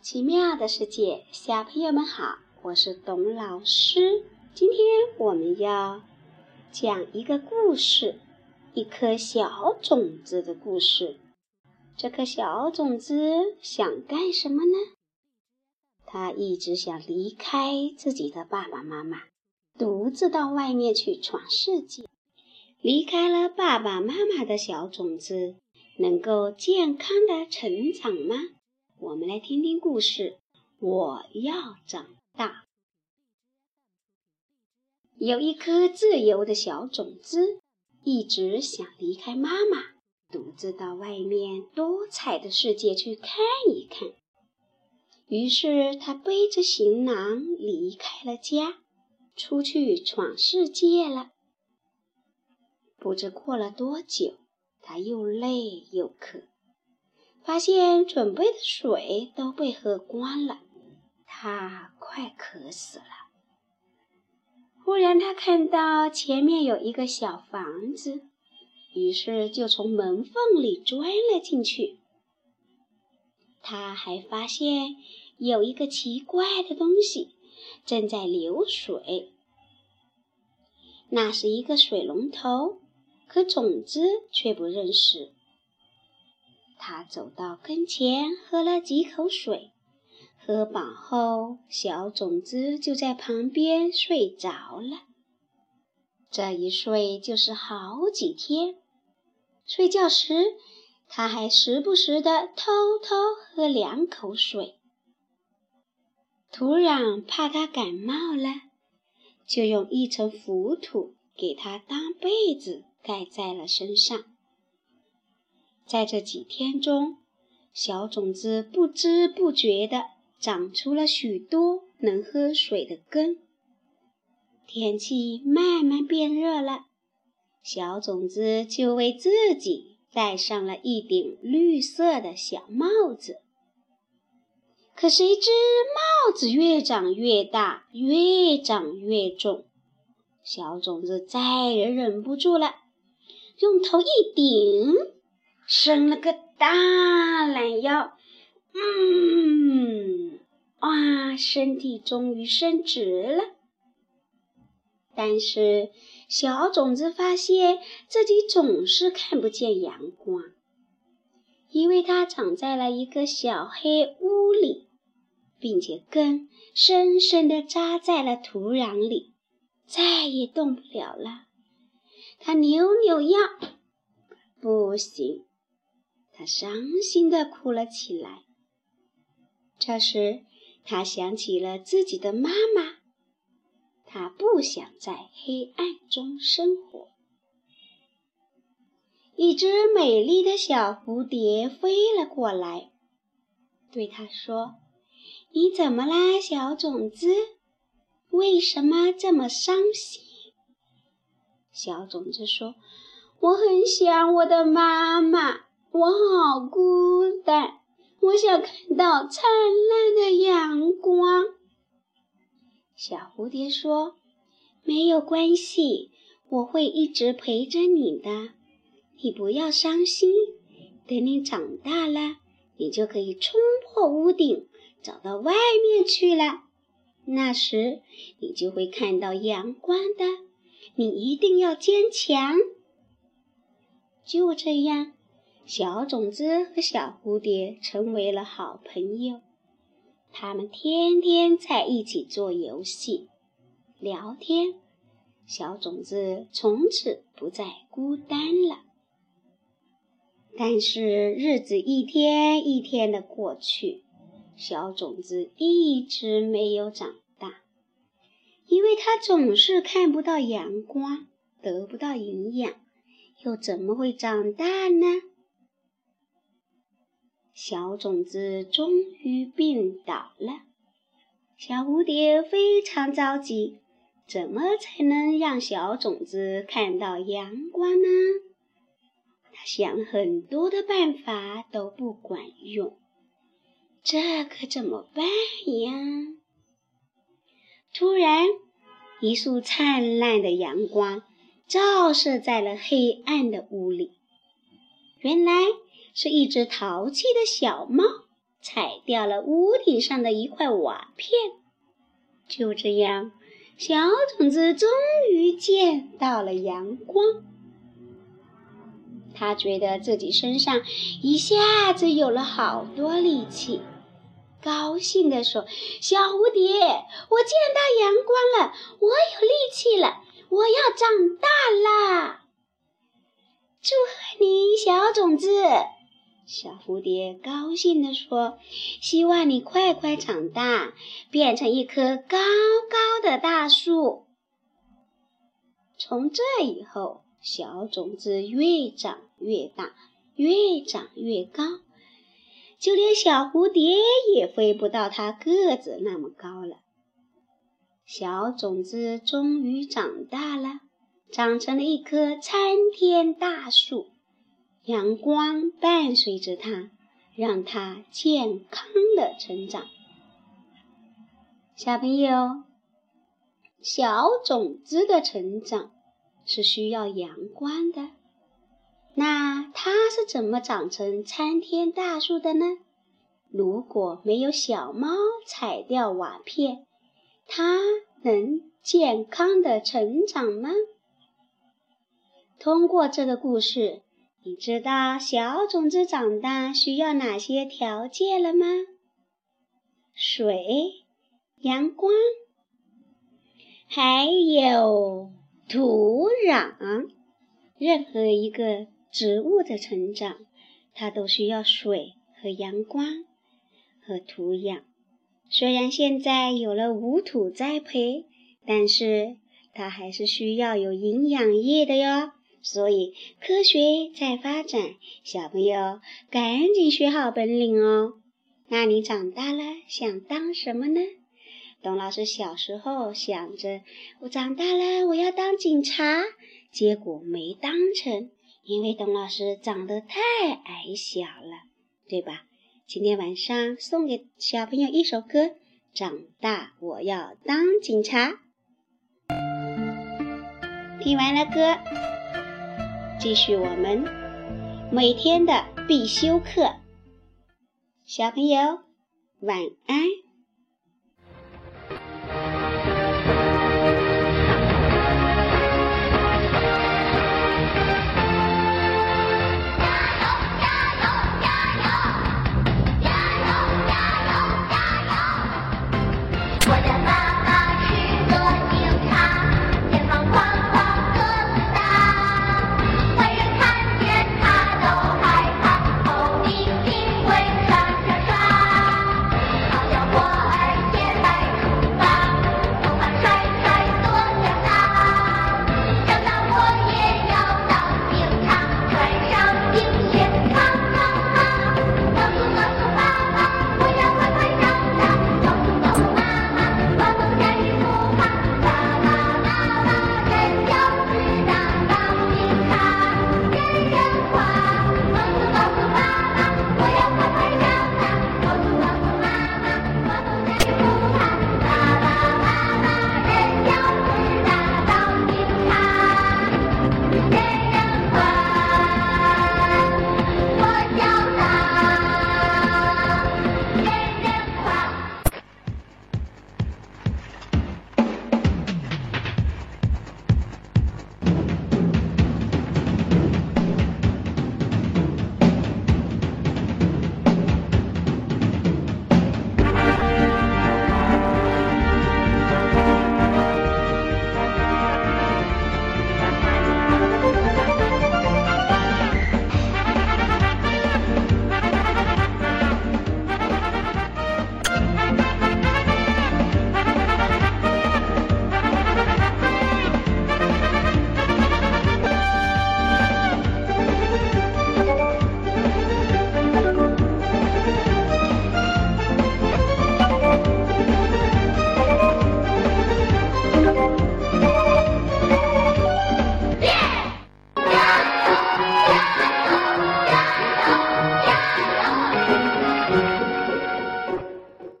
奇妙的世界，小朋友们好，我是董老师。今天我们要讲一个故事，一颗小种子的故事。这颗小种子想干什么呢？他一直想离开自己的爸爸妈妈，独自到外面去闯世界。离开了爸爸妈妈的小种子。能够健康的成长吗？我们来听听故事。我要长大。有一颗自由的小种子，一直想离开妈妈，独自到外面多彩的世界去看一看。于是，他背着行囊离开了家，出去闯世界了。不知过了多久。他又累又渴，发现准备的水都被喝光了，他快渴死了。忽然，他看到前面有一个小房子，于是就从门缝里钻了进去。他还发现有一个奇怪的东西正在流水，那是一个水龙头。可种子却不认识。他走到跟前，喝了几口水，喝饱后，小种子就在旁边睡着了。这一睡就是好几天。睡觉时，他还时不时的偷偷喝两口水。土壤怕他感冒了，就用一层浮土给他当被子。盖在了身上。在这几天中，小种子不知不觉地长出了许多能喝水的根。天气慢慢变热了，小种子就为自己戴上了一顶绿色的小帽子。可谁知帽子越长越大，越长越重，小种子再也忍不住了。用头一顶，伸了个大懒腰，嗯，哇，身体终于伸直了。但是小种子发现自己总是看不见阳光，因为它长在了一个小黑屋里，并且根深深地扎在了土壤里，再也动不了了。它扭扭腰，不行，他伤心地哭了起来。这时，他想起了自己的妈妈，他不想在黑暗中生活。一只美丽的小蝴蝶飞了过来，对他说：“你怎么啦，小种子？为什么这么伤心？”小种子说：“我很想我的妈妈，我好孤单，我想看到灿烂的阳光。”小蝴蝶说：“没有关系，我会一直陪着你的，你不要伤心。等你长大了，你就可以冲破屋顶，找到外面去了。那时，你就会看到阳光的。”你一定要坚强。就这样，小种子和小蝴蝶成为了好朋友。他们天天在一起做游戏、聊天。小种子从此不再孤单了。但是日子一天一天的过去，小种子一直没有长大。因为它总是看不到阳光，得不到营养，又怎么会长大呢？小种子终于病倒了，小蝴蝶非常着急，怎么才能让小种子看到阳光呢？他想很多的办法都不管用，这可怎么办呀？突然，一束灿烂的阳光照射在了黑暗的屋里。原来是一只淘气的小猫踩掉了屋顶上的一块瓦片。就这样，小种子终于见到了阳光。他觉得自己身上一下子有了好多力气，高兴地说：“小蝴蝶，我见到阳光了，我有力气了，我要长大啦！”祝贺你，小种子！小蝴蝶高兴地说：“希望你快快长大，变成一棵高高的大树。”从这以后，小种子越长越大，越长越高，就连小蝴蝶也飞不到它个子那么高了。小种子终于长大了，长成了一棵参天大树。阳光伴随着它，让它健康的成长。小朋友，小种子的成长。是需要阳光的，那它是怎么长成参天大树的呢？如果没有小猫踩掉瓦片，它能健康的成长吗？通过这个故事，你知道小种子长大需要哪些条件了吗？水、阳光，还有。土壤，任何一个植物的成长，它都需要水和阳光和土壤。虽然现在有了无土栽培，但是它还是需要有营养液的哟。所以科学在发展，小朋友赶紧学好本领哦。那你长大了想当什么呢？董老师小时候想着，我长大了我要当警察，结果没当成，因为董老师长得太矮小了，对吧？今天晚上送给小朋友一首歌，《长大我要当警察》。听完了歌，继续我们每天的必修课。小朋友，晚安。